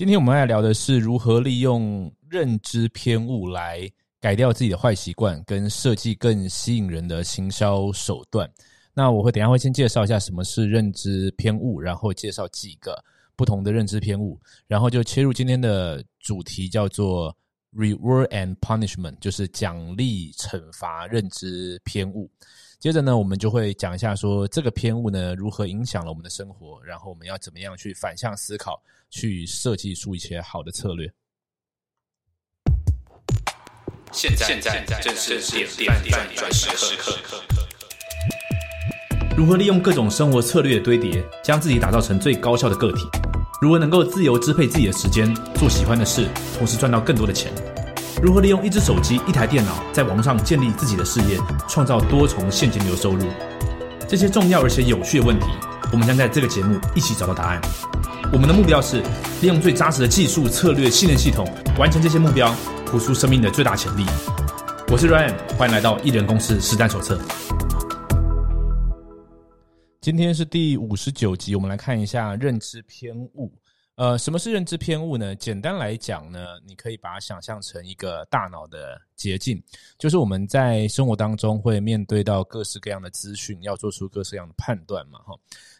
今天我们来聊的是如何利用认知偏误来改掉自己的坏习惯，跟设计更吸引人的行销手段。那我会等下会先介绍一下什么是认知偏误，然后介绍几个不同的认知偏误，然后就切入今天的主题，叫做 reward and punishment，就是奖励惩罚认知偏误。接着呢，我们就会讲一下说这个偏误呢如何影响了我们的生活，然后我们要怎么样去反向思考，去设计出一些好的策略。现在现在正是点点点转时刻。如何利用各种生活策略的堆叠，将自己打造成最高效的个体？如何能够自由支配自己的时间，做喜欢的事，同时赚到更多的钱？如何利用一只手机、一台电脑，在网上建立自己的事业，创造多重现金流收入？这些重要而且有趣的问题，我们将在这个节目一起找到答案。我们的目标是利用最扎实的技术、策略、信任系统，完成这些目标，活出生命的最大潜力。我是 Ryan，欢迎来到艺人公司实战手册。今天是第五十九集，我们来看一下认知偏误。呃，什么是认知偏误呢？简单来讲呢，你可以把它想象成一个大脑的捷径，就是我们在生活当中会面对到各式各样的资讯，要做出各式各样的判断嘛，哈。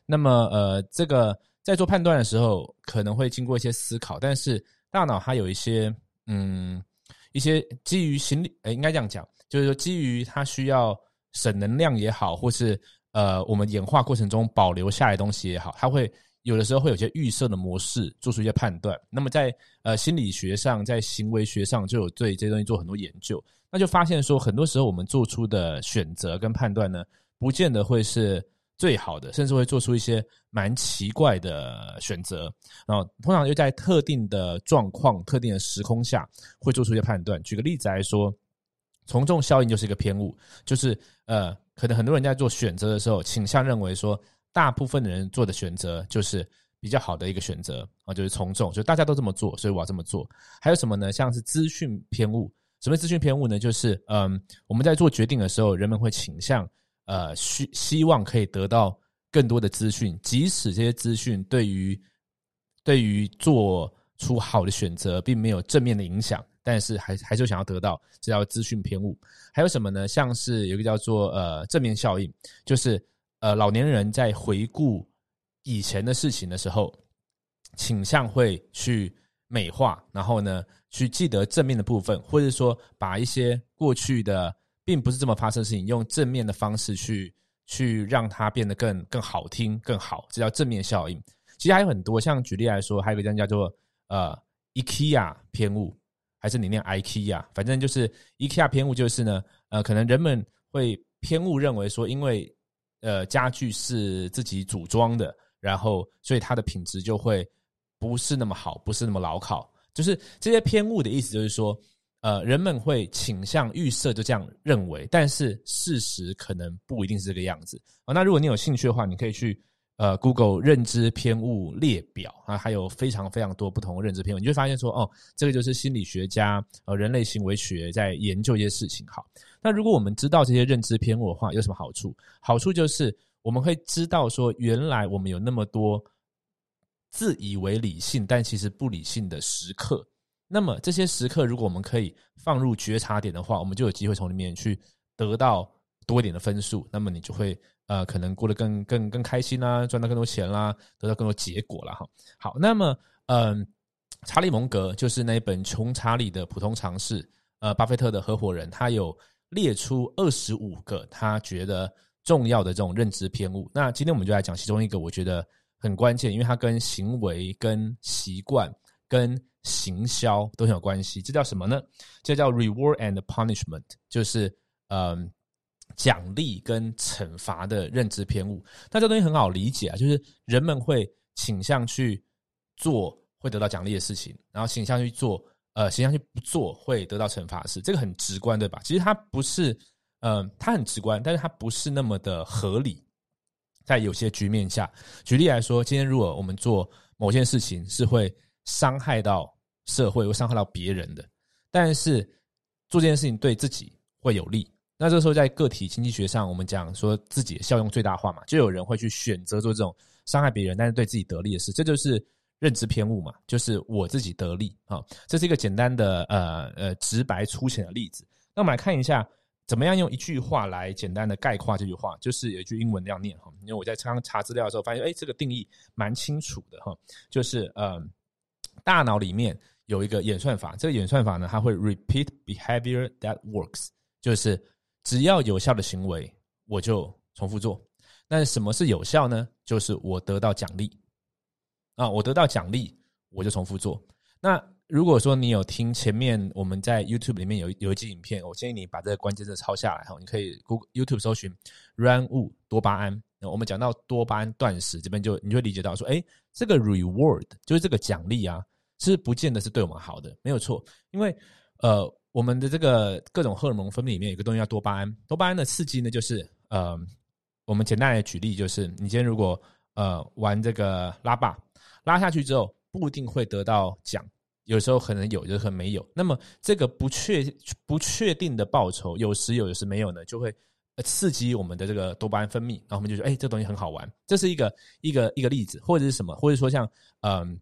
那么，呃，这个在做判断的时候，可能会经过一些思考，但是大脑它有一些，嗯，一些基于心理，呃，应该这样讲，就是说基于它需要省能量也好，或是呃，我们演化过程中保留下来东西也好，它会。有的时候会有些预设的模式，做出一些判断。那么在呃心理学上，在行为学上，就有对这些东西做很多研究。那就发现说，很多时候我们做出的选择跟判断呢，不见得会是最好的，甚至会做出一些蛮奇怪的选择。然后通常又在特定的状况、特定的时空下，会做出一些判断。举个例子来说，从众效应就是一个偏误，就是呃，可能很多人在做选择的时候，倾向认为说。大部分的人做的选择就是比较好的一个选择啊，就是从众，就大家都这么做，所以我要这么做。还有什么呢？像是资讯偏误。什么资讯偏误呢？就是嗯，我们在做决定的时候，人们会倾向呃希希望可以得到更多的资讯，即使这些资讯对于对于做出好的选择并没有正面的影响，但是还还是想要得到，这叫资讯偏误。还有什么呢？像是有一个叫做呃正面效应，就是。呃，老年人在回顾以前的事情的时候，倾向会去美化，然后呢，去记得正面的部分，或者说把一些过去的并不是这么发生的事情，用正面的方式去去让它变得更更好听、更好，这叫正面效应。其实还有很多，像举例来说，还有一个叫做呃 IKEA 偏误，还是你念 IKEA，反正就是 IKEA 偏误，就是呢，呃，可能人们会偏误认为说，因为呃，家具是自己组装的，然后所以它的品质就会不是那么好，不是那么牢靠。就是这些偏误的意思，就是说，呃，人们会倾向预设就这样认为，但是事实可能不一定是这个样子啊。那如果你有兴趣的话，你可以去。呃，Google 认知偏误列表啊，还有非常非常多不同的认知偏误，你就发现说，哦，这个就是心理学家呃人类行为学在研究一些事情。好，那如果我们知道这些认知偏误的话，有什么好处？好处就是我们会知道说，原来我们有那么多自以为理性但其实不理性的时刻。那么这些时刻，如果我们可以放入觉察点的话，我们就有机会从里面去得到多一点的分数。那么你就会。呃，可能过得更更更开心啦，赚到更多钱啦，得到更多结果了哈。好，那么嗯，查理蒙格就是那一本《穷查理的普通常识》，呃，巴菲特的合伙人，他有列出二十五个他觉得重要的这种认知偏误。那今天我们就来讲其中一个，我觉得很关键，因为它跟行为、跟习惯、跟行销都很有关系。这叫什么呢？这叫 reward and punishment，就是嗯。奖励跟惩罚的认知偏误，那这东西很好理解啊，就是人们会倾向去做会得到奖励的事情，然后倾向去做呃倾向去不做会得到惩罚的事，这个很直观对吧？其实它不是，嗯，它很直观，但是它不是那么的合理。在有些局面下，举例来说，今天如果我们做某件事情是会伤害到社会，会伤害到别人的，但是做这件事情对自己会有利。那这时候，在个体经济学上，我们讲说自己效用最大化嘛，就有人会去选择做这种伤害别人但是对自己得利的事，这就是认知偏误嘛，就是我自己得利啊，这是一个简单的呃呃直白粗浅的例子。那我们来看一下，怎么样用一句话来简单的概括这句话，就是有一句英文这样念哈，因为我在刚查资料的时候发现，哎，这个定义蛮清楚的哈，就是呃，大脑里面有一个演算法，这个演算法呢，它会 repeat behavior that works，就是只要有效的行为，我就重复做。那什么是有效呢？就是我得到奖励啊，我得到奖励，我就重复做。那如果说你有听前面我们在 YouTube 里面有有一集影片，我建议你把这个关键字抄下来哈，你可以 Google YouTube 搜寻 “run 物多巴胺”。那我们讲到多巴胺断食，这边就你会理解到说，哎，这个 reward 就是这个奖励啊，是不见得是对我们好的，没有错。因为呃，我们的这个各种荷尔蒙分泌里面有个东西叫多巴胺，多巴胺的刺激呢，就是呃。我们简单来举例，就是你今天如果呃玩这个拉霸，拉下去之后不一定会得到奖，有时候可能有，有时候没有。那么这个不确不确定的报酬，有时有，有时没有呢，就会刺激我们的这个多巴胺分泌，然后我们就说，哎，这东西很好玩。这是一个一个一个例子，或者是什么，或者说像嗯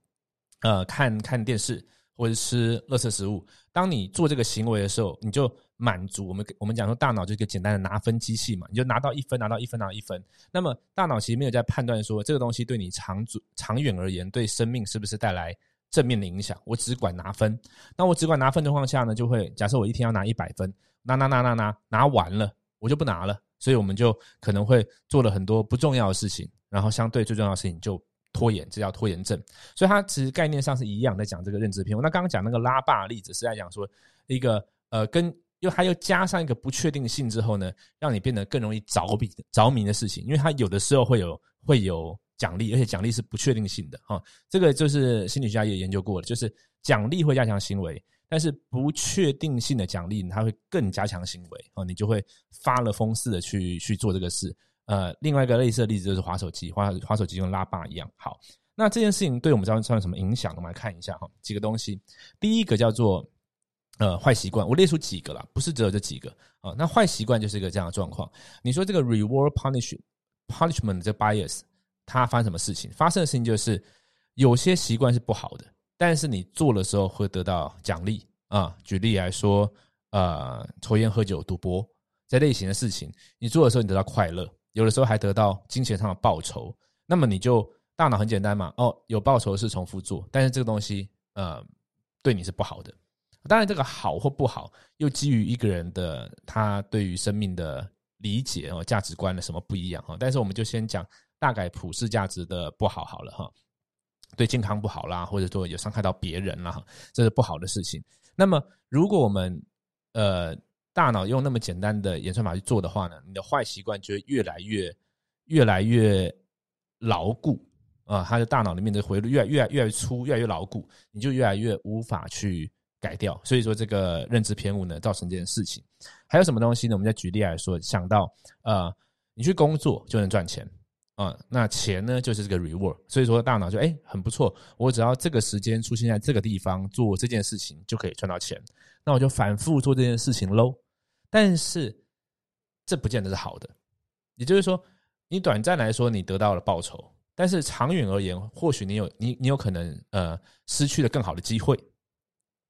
呃看看电视。或者吃垃圾食物，当你做这个行为的时候，你就满足我们我们讲说大脑就是一个简单的拿分机器嘛，你就拿到一分，拿到一分，拿到一分。那么大脑其实没有在判断说这个东西对你长足长远而言对生命是不是带来正面的影响，我只管拿分。那我只管拿分的情况下呢，就会假设我一天要拿一百分，拿拿拿拿拿拿完了，我就不拿了，所以我们就可能会做了很多不重要的事情，然后相对最重要的事情就。拖延，这叫拖延症，所以它其实概念上是一样，在讲这个认知偏误。那刚刚讲那个拉霸例子是在讲说一个呃，跟又还又加上一个不确定性之后呢，让你变得更容易着迷着迷的事情，因为它有的时候会有会有奖励，而且奖励是不确定性的哈。这个就是心理学家也研究过了，就是奖励会加强行为，但是不确定性的奖励它会更加强行为啊，你就会发了疯似的去去做这个事。呃，另外一个类似的例子就是滑手机，滑滑手机跟拉霸一样。好，那这件事情对我们造成什么影响？我们来看一下哈，几个东西。第一个叫做呃坏习惯，我列出几个了，不是只有这几个啊。那坏习惯就是一个这样的状况。你说这个 reward punish punishment 这 bias 它发生什么事情？发生的事情就是有些习惯是不好的，但是你做的时候会得到奖励啊。举例来说，呃，抽烟、喝酒、赌博这类型的事情，你做的时候你得到快乐。有的时候还得到金钱上的报酬，那么你就大脑很简单嘛，哦，有报酬是重复做，但是这个东西呃对你是不好的。当然，这个好或不好又基于一个人的他对于生命的理解哦价值观的什么不一样哈。但是我们就先讲大概普世价值的不好好了哈，对健康不好啦，或者说有伤害到别人啦，这是不好的事情。那么如果我们呃。大脑用那么简单的演算法去做的话呢，你的坏习惯就会越来越、越来越牢固啊！它的大脑里面的回路越来越、越来越粗、越来越牢固，你就越来越无法去改掉。所以说，这个认知偏误呢，造成这件事情。还有什么东西呢？我们再举例来说，想到呃，你去工作就能赚钱啊，那钱呢就是这个 reward。所以说，大脑就哎很不错，我只要这个时间出现在这个地方做这件事情，就可以赚到钱。那我就反复做这件事情喽。但是这不见得是好的，也就是说，你短暂来说你得到了报酬，但是长远而言，或许你有你你有可能呃失去了更好的机会，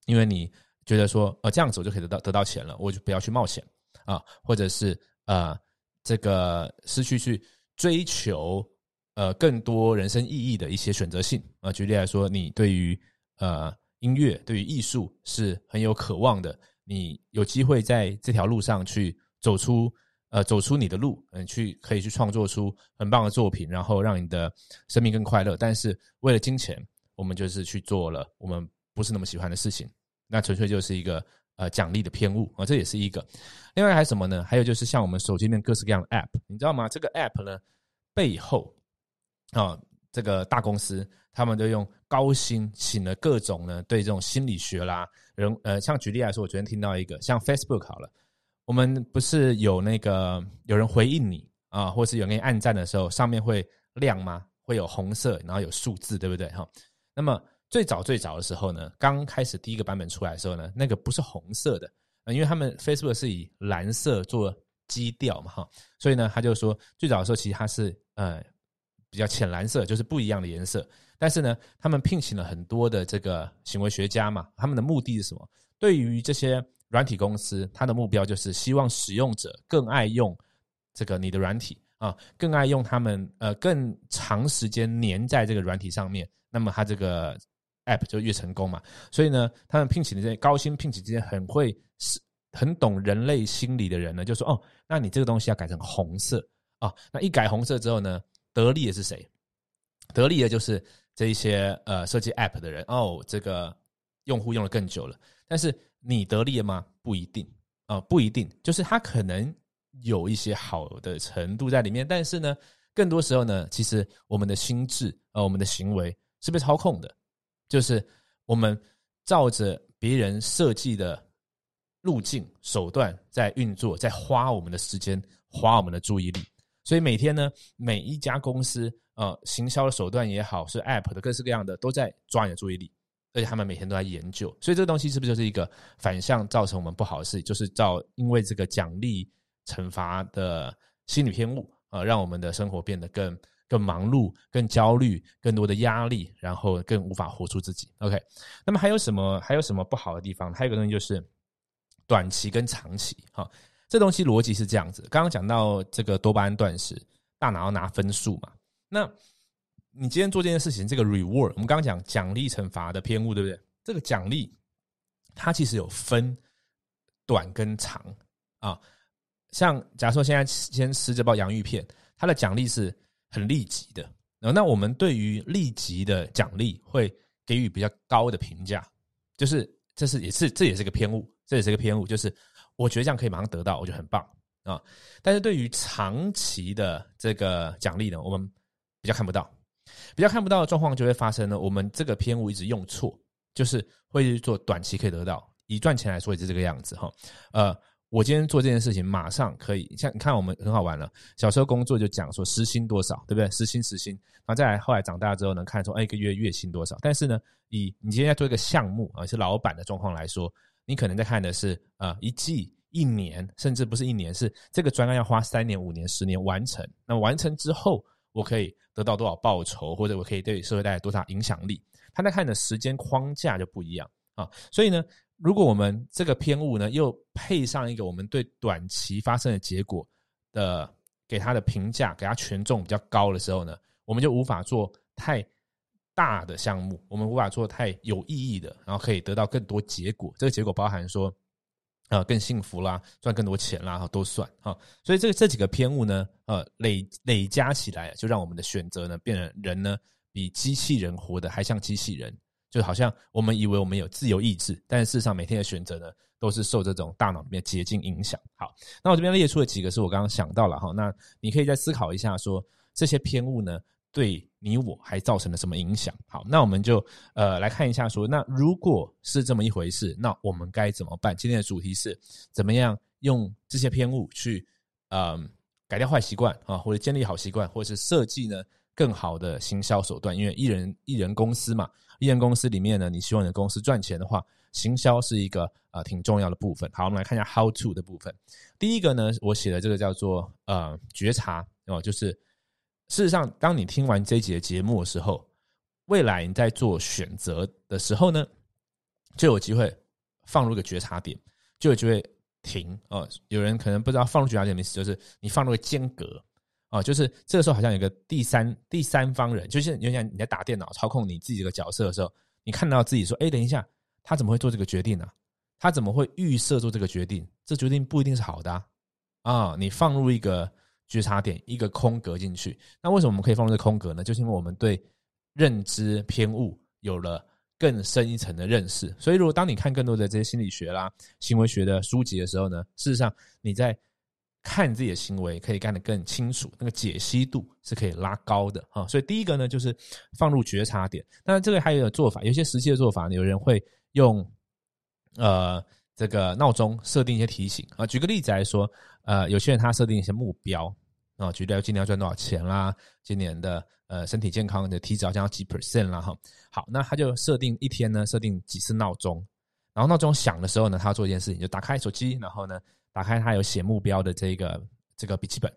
因为你觉得说呃这样子我就可以得到得到钱了，我就不要去冒险啊，或者是呃这个失去去追求呃更多人生意义的一些选择性啊。举例来说，你对于呃音乐对于艺术是很有渴望的。你有机会在这条路上去走出，呃，走出你的路，嗯，去可以去创作出很棒的作品，然后让你的生命更快乐。但是为了金钱，我们就是去做了我们不是那么喜欢的事情，那纯粹就是一个呃奖励的偏误啊，这也是一个。另外还有什么呢？还有就是像我们手机里面各式各样的 App，你知道吗？这个 App 呢背后啊，这个大公司。他们都用高薪请了各种呢，对这种心理学啦，人呃，像举例来说，我昨天听到一个，像 Facebook 好了，我们不是有那个有人回应你啊，或是有人给你按赞的时候，上面会亮吗？会有红色，然后有数字，对不对？哈，那么最早最早的时候呢，刚开始第一个版本出来的时候呢，那个不是红色的，因为他们 Facebook 是以蓝色做基调嘛，哈，所以呢，他就说最早的时候其实它是呃。比较浅蓝色，就是不一样的颜色。但是呢，他们聘请了很多的这个行为学家嘛，他们的目的是什么？对于这些软体公司，它的目标就是希望使用者更爱用这个你的软体啊，更爱用他们呃更长时间黏在这个软体上面，那么它这个 app 就越成功嘛。所以呢，他们聘请的这些高薪聘请这些很会是很懂人类心理的人呢，就说哦，那你这个东西要改成红色啊，那一改红色之后呢，得利的是谁？得利的就是这一些呃设计 app 的人。哦，这个用户用了更久了，但是你得利了吗？不一定。啊，不一定，就是他可能有一些好的程度在里面，但是呢，更多时候呢，其实我们的心智呃，我们的行为是被操控的，就是我们照着别人设计的路径手段在运作，在花我们的时间，花我们的注意力，所以每天呢，每一家公司。呃，行销的手段也好，是 App 的各式各样的，都在抓你的注意力，而且他们每天都在研究，所以这个东西是不是就是一个反向造成我们不好的事？就是造因为这个奖励惩罚的心理偏误啊，让我们的生活变得更更忙碌、更焦虑、更多的压力，然后更无法活出自己。OK，那么还有什么还有什么不好的地方？还有一个东西就是短期跟长期哈，这东西逻辑是这样子。刚刚讲到这个多巴胺断食，大脑要拿分数嘛。那，你今天做这件事情，这个 reward，我们刚刚讲奖励惩罚的偏误，对不对？这个奖励它其实有分短跟长啊。像假如说现在先吃这包洋芋片，它的奖励是很立即的。那我们对于立即的奖励会给予比较高的评价，就是这是也是这也是个偏误，这也是个偏误，就是我觉得这样可以马上得到，我觉得很棒啊。但是对于长期的这个奖励呢，我们比较看不到，比较看不到的状况就会发生呢。我们这个偏误一直用错，就是会做短期可以得到，以赚钱来说也是这个样子哈。呃，我今天做这件事情，马上可以像你看，我们很好玩了。小时候工作就讲说时薪多少，对不对？时薪时薪，然后再来后来长大之后呢，看说哎一个月月薪多少。但是呢，以你今天在做一个项目啊，是老板的状况来说，你可能在看的是啊一季、一年，甚至不是一年，是这个专案要花三年、五年、十年完成。那完成之后。我可以得到多少报酬，或者我可以对社会带来多少影响力？他在看的时间框架就不一样啊。所以呢，如果我们这个偏误呢，又配上一个我们对短期发生的结果的给他的评价，给他权重比较高的时候呢，我们就无法做太大的项目，我们无法做太有意义的，然后可以得到更多结果。这个结果包含说。啊，更幸福啦，赚更多钱啦，都算哈。所以这这几个偏误呢，呃，累累加起来，就让我们的选择呢，变成人呢，比机器人活得还像机器人，就好像我们以为我们有自由意志，但是事实上每天的选择呢，都是受这种大脑里面捷径影响。好，那我这边列出了几个是我刚刚想到了哈，那你可以再思考一下，说这些偏误呢。对你我还造成了什么影响？好，那我们就呃来看一下，说那如果是这么一回事，那我们该怎么办？今天的主题是怎么样用这些偏误去呃改掉坏习惯啊，或者建立好习惯，或者是设计呢更好的行销手段？因为艺人艺人公司嘛，艺人公司里面呢，你希望你的公司赚钱的话，行销是一个呃挺重要的部分。好，我们来看一下 how to 的部分。第一个呢，我写的这个叫做呃觉察哦，就是。事实上，当你听完这一节节目的时候，未来你在做选择的时候呢，就有机会放入一个觉察点，就有机会停哦。有人可能不知道放入觉察点的意思，就是你放入个间隔啊，就是这个时候好像有个第三第三方人，就是有点你在打电脑操控你自己这个角色的时候，你看到自己说：“哎，等一下，他怎么会做这个决定呢？他怎么会预设做这个决定？这决定不一定是好的啊！”啊，你放入一个。觉察点一个空格进去，那为什么我们可以放入这空格呢？就是因为我们对认知偏误有了更深一层的认识。所以，如果当你看更多的这些心理学啦、行为学的书籍的时候呢，事实上你在看自己的行为可以看得更清楚，那个解析度是可以拉高的啊。所以，第一个呢，就是放入觉察点。那这个还有做法，有些实际的做法，有人会用呃。这个闹钟设定一些提醒啊，举个例子来说，呃，有些人他设定一些目标啊，举例今年要赚多少钱啦，今年的呃身体健康的体脂好像要几 percent 啦哈。好，那他就设定一天呢，设定几次闹钟，然后闹钟响的时候呢，他要做一件事情，就打开手机，然后呢，打开他有写目标的这个这个笔记本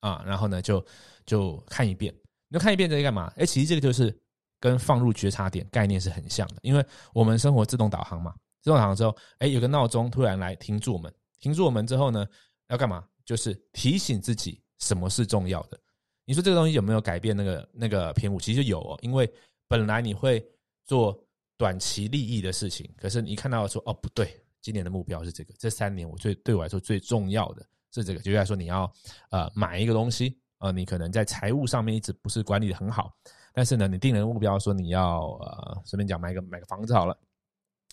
啊，然后呢就就看一遍。你就看一遍这个干嘛？哎，其实这个就是跟放入觉察点概念是很像的，因为我们生活自动导航嘛，自动导航之后，哎，有个闹钟突然来停住我们，停住我们之后呢，要干嘛？就是提醒自己什么是重要的。你说这个东西有没有改变那个那个偏误？其实有哦，因为本来你会做短期利益的事情，可是你看到说哦不对，今年的目标是这个，这三年我最对我来说最重要的是这个，就来说你要呃买一个东西呃，你可能在财务上面一直不是管理的很好，但是呢，你定了目标说你要呃随便讲买个买个房子好了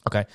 ，OK，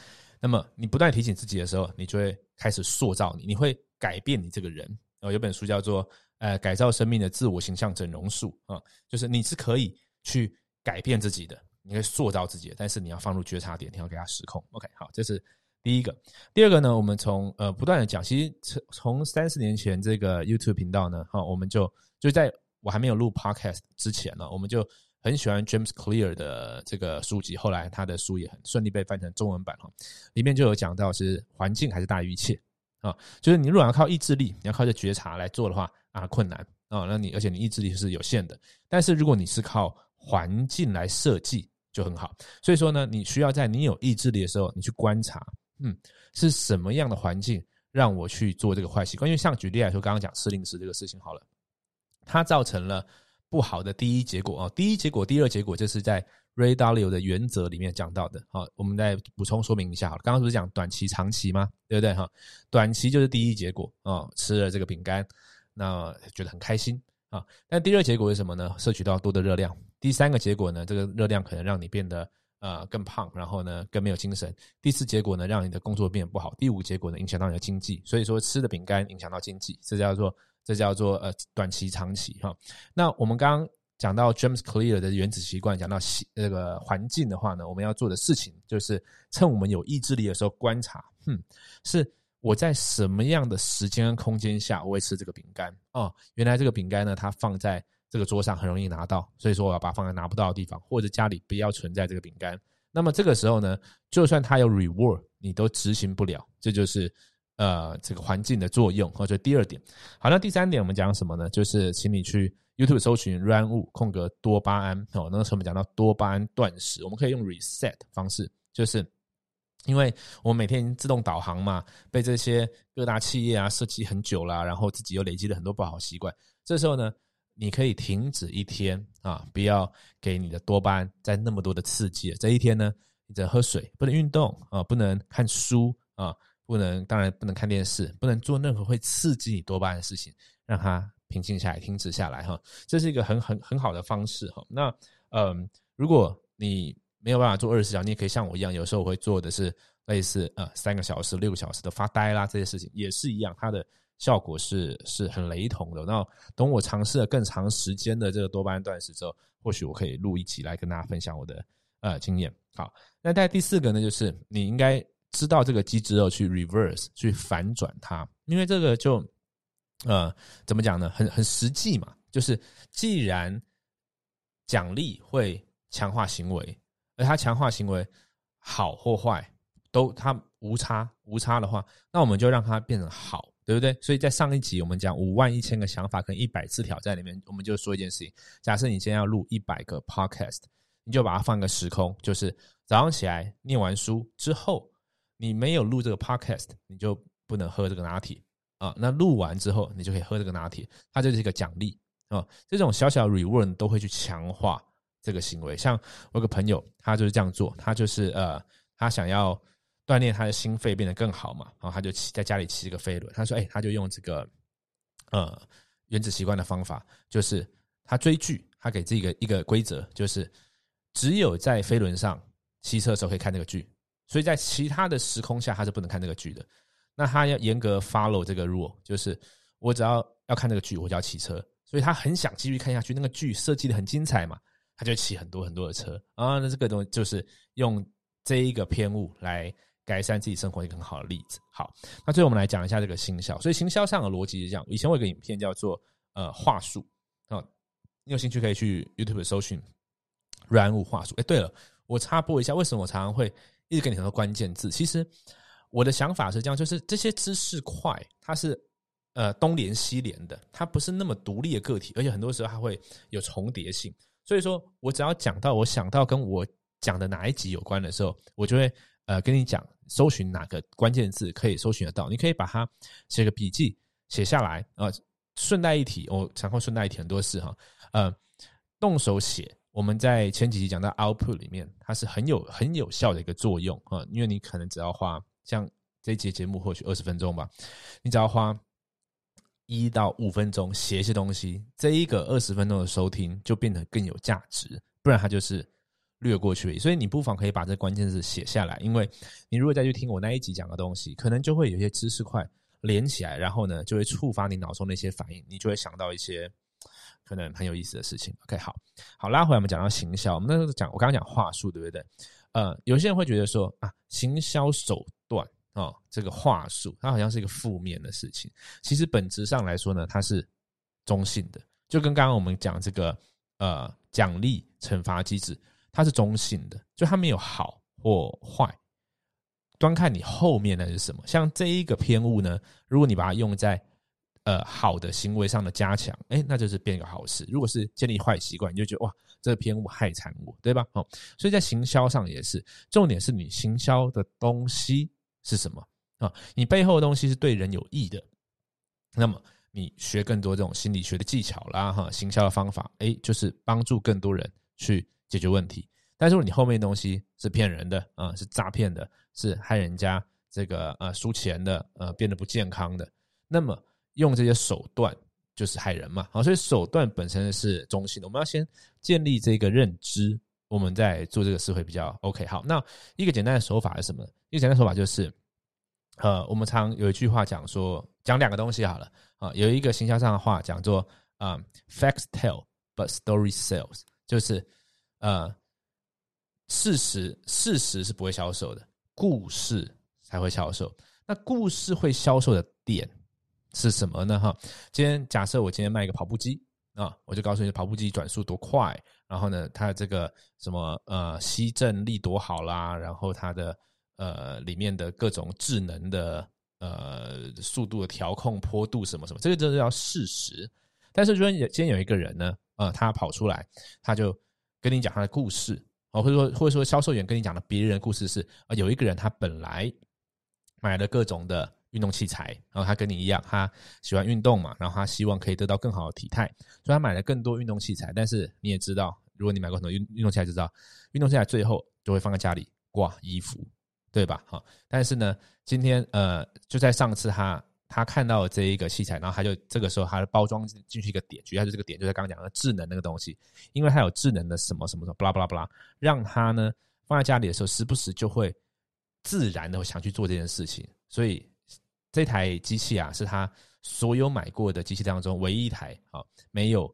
那么你不断提醒自己的时候，你就会开始塑造你，你会改变你这个人。哦，有本书叫做。呃，改造生命的自我形象整容术啊，就是你是可以去改变自己的，你可以塑造自己的，但是你要放入觉察点，你要给他失控。OK，好，这是第一个。第二个呢，我们从呃不断的讲，其实从从三四年前这个 YouTube 频道呢，哈，我们就就在我还没有录 Podcast 之前呢，我们就很喜欢 James Clear 的这个书籍，后来他的书也很顺利被翻成中文版哈，里面就有讲到是环境还是大于一切啊，就是你如果要靠意志力，你要靠这觉察来做的话。啊，困难啊！那你而且你意志力是有限的，但是如果你是靠环境来设计，就很好。所以说呢，你需要在你有意志力的时候，你去观察，嗯，是什么样的环境让我去做这个坏习惯？因为像举例来说，刚刚讲吃零食这个事情好了，它造成了不好的第一结果啊，第一结果、第二结果，就是在 Ray Dalio 的原则里面讲到的。好，我们再补充说明一下好了。刚刚不是讲短期、长期吗？对不对？哈，短期就是第一结果啊，吃了这个饼干。那觉得很开心啊，但第二结果是什么呢？摄取到多的热量。第三个结果呢，这个热量可能让你变得呃更胖，然后呢更没有精神。第四结果呢，让你的工作变得不好。第五结果呢，影响到你的经济。所以说吃的饼干影响到经济，这叫做这叫做呃短期长期哈。那我们刚刚讲到 James Clear 的原子习惯，讲到习那个环境的话呢，我们要做的事情就是趁我们有意志力的时候观察，哼，是。我在什么样的时间跟空间下我会吃这个饼干？哦，原来这个饼干呢，它放在这个桌上很容易拿到，所以说我要把它放在拿不到的地方，或者家里不要存在这个饼干。那么这个时候呢，就算它有 reward，你都执行不了。这就是呃这个环境的作用。或者第二点，好，那第三点我们讲什么呢？就是请你去 YouTube 搜寻 “run 物空格多巴胺”。哦，那时候我们讲到多巴胺断食，我们可以用 reset 方式，就是。因为我每天自动导航嘛，被这些各大企业啊设计很久了，然后自己又累积了很多不好习惯。这时候呢，你可以停止一天啊，不要给你的多巴胺再那么多的刺激。这一天呢，你只能喝水，不能运动啊，不能看书啊，不能当然不能看电视，不能做任何会刺激你多巴胺的事情，让它平静下来，停止下来哈。这是一个很很很好的方式哈。那嗯，如果你没有办法做二十四小时，你也可以像我一样，有时候我会做的是类似呃三个小时、六个小时的发呆啦，这些事情也是一样，它的效果是是很雷同的。那等我尝试了更长时间的这个多巴胺断食之后，或许我可以录一集来跟大家分享我的呃经验。好，那在第四个呢，就是你应该知道这个机制后去 reverse 去反转它，因为这个就呃怎么讲呢？很很实际嘛，就是既然奖励会强化行为。而它强化行为好或坏都它无差无差的话，那我们就让它变成好，对不对？所以在上一集我们讲五万一千个想法跟一百次挑战里面，我们就说一件事情：假设你今天要录一百个 podcast，你就把它放个时空，就是早上起来念完书之后，你没有录这个 podcast，你就不能喝这个拿铁啊。那录完之后，你就可以喝这个拿铁，它就是一个奖励啊。这种小小 reward 都会去强化。这个行为，像我有个朋友，他就是这样做，他就是呃，他想要锻炼他的心肺变得更好嘛，然后他就骑在家里骑这个飞轮，他说，哎，他就用这个呃原子习惯的方法，就是他追剧，他给自己一个一个规则，就是只有在飞轮上骑车的时候可以看这个剧，所以在其他的时空下他是不能看这个剧的。那他要严格 follow 这个 rule，就是我只要要看这个剧，我就要骑车，所以他很想继续看下去，那个剧设计的很精彩嘛。他就骑很多很多的车啊，那这个东西就是用这一个偏误来改善自己生活一个很好的例子。好，那最后我们来讲一下这个行销。所以行销上的逻辑是这样：以前我有个影片叫做呃话术啊，你有兴趣可以去 YouTube 搜寻软物话术。哎，对了，我插播一下，为什么我常常会一直给你很多关键字？其实我的想法是这样，就是这些知识块它是呃东连西连的，它不是那么独立的个体，而且很多时候它会有重叠性。所以说我只要讲到我想到跟我讲的哪一集有关的时候，我就会呃跟你讲，搜寻哪个关键字可以搜寻得到，你可以把它写个笔记写下来啊。顺带一提，我常会顺带一提很多事哈，呃，动手写。我们在前几集讲到 output 里面，它是很有很有效的一个作用啊，因为你可能只要花像这一节节目或许二十分钟吧，你只要花一到五分钟写一些东西，这一个二十分钟的收听就变得更有价值，不然它就是略过去。所以你不妨可以把这关键字写下来，因为你如果再去听我那一集讲的东西，可能就会有些知识块连起来，然后呢就会触发你脑中的一些反应，你就会想到一些。可能很有意思的事情。OK，好好拉回来，我们讲到行销。我们那时候讲，我刚刚讲话术，对不对？呃，有些人会觉得说啊，行销手段啊，这个话术，它好像是一个负面的事情。其实本质上来说呢，它是中性的，就跟刚刚我们讲这个呃奖励惩罚机制，它是中性的，就它没有好或坏，端看你后面的是什么。像这一个偏误呢，如果你把它用在呃，好的行为上的加强，哎，那就是变一个好事。如果是建立坏习惯，你就觉得哇，这个偏误害惨我，对吧？哦，所以在行销上也是，重点是你行销的东西是什么啊？你背后的东西是对人有益的，那么你学更多这种心理学的技巧啦，哈，行销的方法，哎，就是帮助更多人去解决问题。但是如果你后面东西是骗人的啊，是诈骗的，是害人家这个呃输钱的，呃变得不健康的，那么。用这些手段就是害人嘛，好，所以手段本身是中性的。我们要先建立这个认知，我们在做这个事会比较 OK。好，那一个简单的手法是什么？一个简单手法就是，呃，我们常有一句话讲说，讲两个东西好了啊，有一个形象上的话讲做啊，facts tell but story sells，就是呃，事实事实是不会销售的，故事才会销售。那故事会销售的点。是什么呢？哈，今天假设我今天卖一个跑步机啊，我就告诉你跑步机转速多快，然后呢，它这个什么呃吸震力多好啦，然后它的呃里面的各种智能的呃速度的调控、坡度什么什么，这个就是叫事实。但是如果今天有一个人呢，呃，他跑出来，他就跟你讲他的故事啊，或者说或者说销售员跟你讲的别人的故事是啊，有一个人他本来买了各种的。运动器材，然后他跟你一样，他喜欢运动嘛，然后他希望可以得到更好的体态，所以他买了更多运动器材。但是你也知道，如果你买过很多运运动器材，就知道运动器材最后就会放在家里挂衣服，对吧？好，但是呢，今天呃，就在上次他他看到这一个器材，然后他就这个时候他的包装进去一个点，主要就这个点，就在刚刚讲的智能那个东西，因为它有智能的什么什么什么，巴拉巴拉巴拉，让他呢放在家里的时候，时不时就会自然的想去做这件事情，所以。这台机器啊，是他所有买过的机器当中唯一一台啊，没有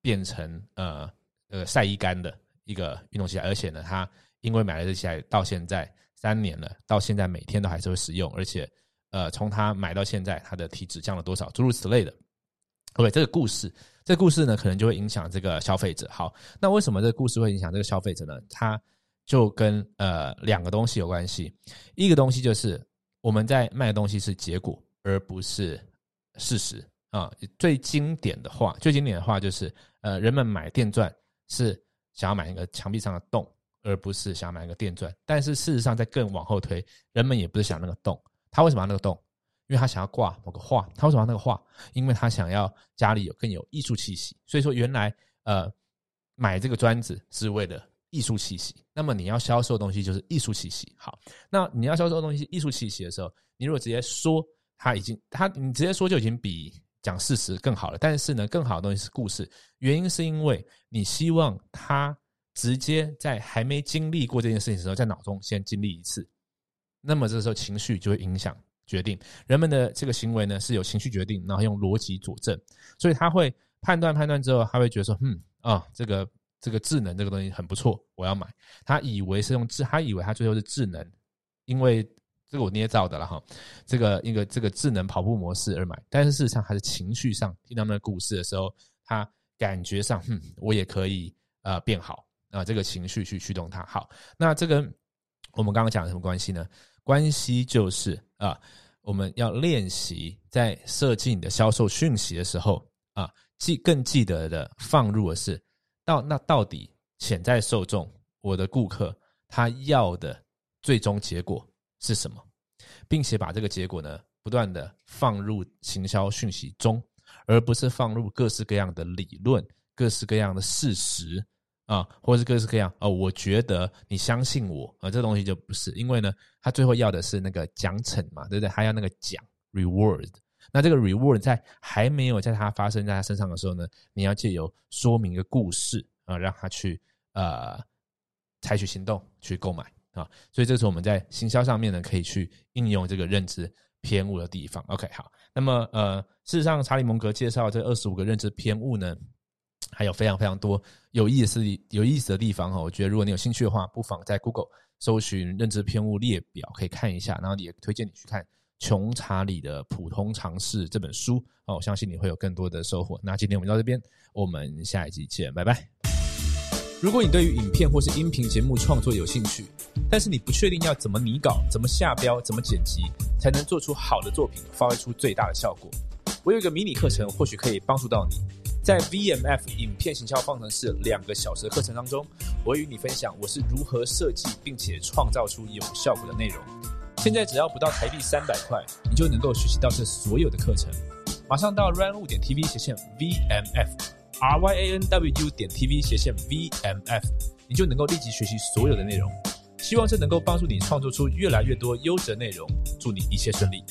变成呃呃晒衣杆的一个运动器材。而且呢，他因为买了这器材到现在三年了，到现在每天都还是会使用。而且呃，从他买到现在，他的体脂降了多少，诸如此类的。OK，这个故事，这个故事呢，可能就会影响这个消费者。好，那为什么这个故事会影响这个消费者呢？它就跟呃两个东西有关系，一个东西就是。我们在卖的东西是结果，而不是事实啊。最经典的话，最经典的话就是，呃，人们买电钻是想要买一个墙壁上的洞，而不是想要买一个电钻。但是事实上，在更往后推，人们也不是想那个洞，他为什么要那个洞？因为他想要挂某个画。他为什么要那个画？因为他想要家里有更有艺术气息。所以说，原来呃，买这个砖子是为了。艺术气息，那么你要销售的东西就是艺术气息。好，那你要销售的东西艺术气息的时候，你如果直接说他已经他，你直接说就已经比讲事实更好了。但是呢，更好的东西是故事，原因是因为你希望他直接在还没经历过这件事情的时候，在脑中先经历一次。那么这时候情绪就会影响决定，人们的这个行为呢是有情绪决定，然后用逻辑佐证，所以他会判断判断之后，他会觉得说，嗯啊，这个。这个智能这个东西很不错，我要买。他以为是用智，他以为他最后是智能，因为这个我捏造的了哈。这个一个这个智能跑步模式而买，但是事实上还是情绪上听他们的故事的时候，他感觉上，哼，我也可以呃变好啊。这个情绪去驱动他。好，那这个我们刚刚讲什么关系呢？关系就是啊，我们要练习在设计你的销售讯息的时候啊，记更记得的放入的是到那到底潜在受众我的顾客他要的最终结果是什么，并且把这个结果呢不断的放入行销讯息中，而不是放入各式各样的理论、各式各样的事实。啊，或是各式各样哦，我觉得你相信我啊，这东西就不是，因为呢，他最后要的是那个奖惩嘛，对不对？他要那个奖 reward。那这个 reward 在还没有在他发生在他身上的时候呢，你要借由说明一个故事啊，让他去呃采取行动去购买啊。所以这是我们在行销上面呢，可以去应用这个认知偏误的地方。OK，好，那么呃，事实上，查理蒙格介绍这二十五个认知偏误呢。还有非常非常多有意思、有意思的地方哈，我觉得如果你有兴趣的话，不妨在 Google 搜寻“认知偏误列表”可以看一下，然后也推荐你去看《穷查理的普通常识》这本书哦，我相信你会有更多的收获。那今天我们到这边，我们下一集见，拜拜。如果你对于影片或是音频节目创作有兴趣，但是你不确定要怎么拟稿、怎么下标、怎么剪辑，才能做出好的作品，发挥出最大的效果，我有一个迷你课程，或许可以帮助到你。在 VMF 影片行销方程式两个小时的课程当中，我会与你分享我是如何设计并且创造出有效果的内容。现在只要不到台币三百块，你就能够学习到这所有的课程。马上到 run 五点 TV 斜线 vmf，ryanwu 点 TV 斜线 VMF，你就能够立即学习所有的内容。希望这能够帮助你创作出越来越多优质内容。祝你一切顺利。